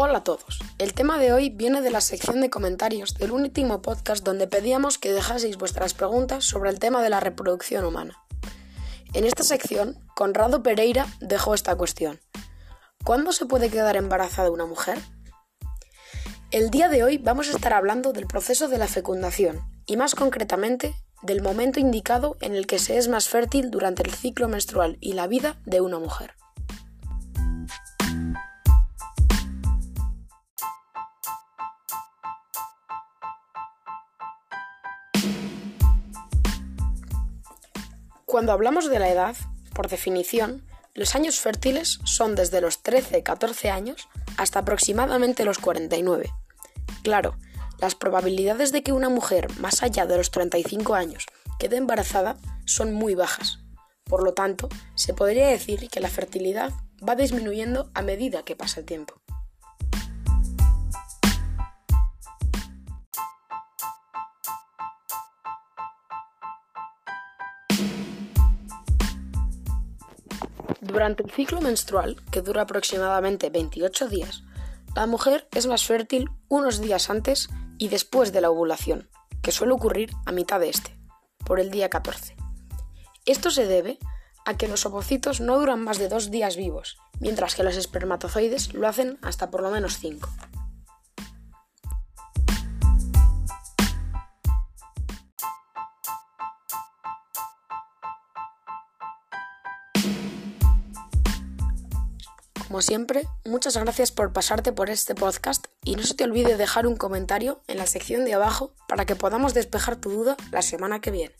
Hola a todos. El tema de hoy viene de la sección de comentarios del último podcast donde pedíamos que dejaseis vuestras preguntas sobre el tema de la reproducción humana. En esta sección, Conrado Pereira dejó esta cuestión. ¿Cuándo se puede quedar embarazada una mujer? El día de hoy vamos a estar hablando del proceso de la fecundación y más concretamente del momento indicado en el que se es más fértil durante el ciclo menstrual y la vida de una mujer. Cuando hablamos de la edad, por definición, los años fértiles son desde los 13-14 años hasta aproximadamente los 49. Claro, las probabilidades de que una mujer más allá de los 35 años quede embarazada son muy bajas. Por lo tanto, se podría decir que la fertilidad va disminuyendo a medida que pasa el tiempo. Durante el ciclo menstrual, que dura aproximadamente 28 días, la mujer es más fértil unos días antes y después de la ovulación, que suele ocurrir a mitad de este, por el día 14. Esto se debe a que los ovocitos no duran más de dos días vivos, mientras que los espermatozoides lo hacen hasta por lo menos cinco. Como siempre, muchas gracias por pasarte por este podcast y no se te olvide dejar un comentario en la sección de abajo para que podamos despejar tu duda la semana que viene.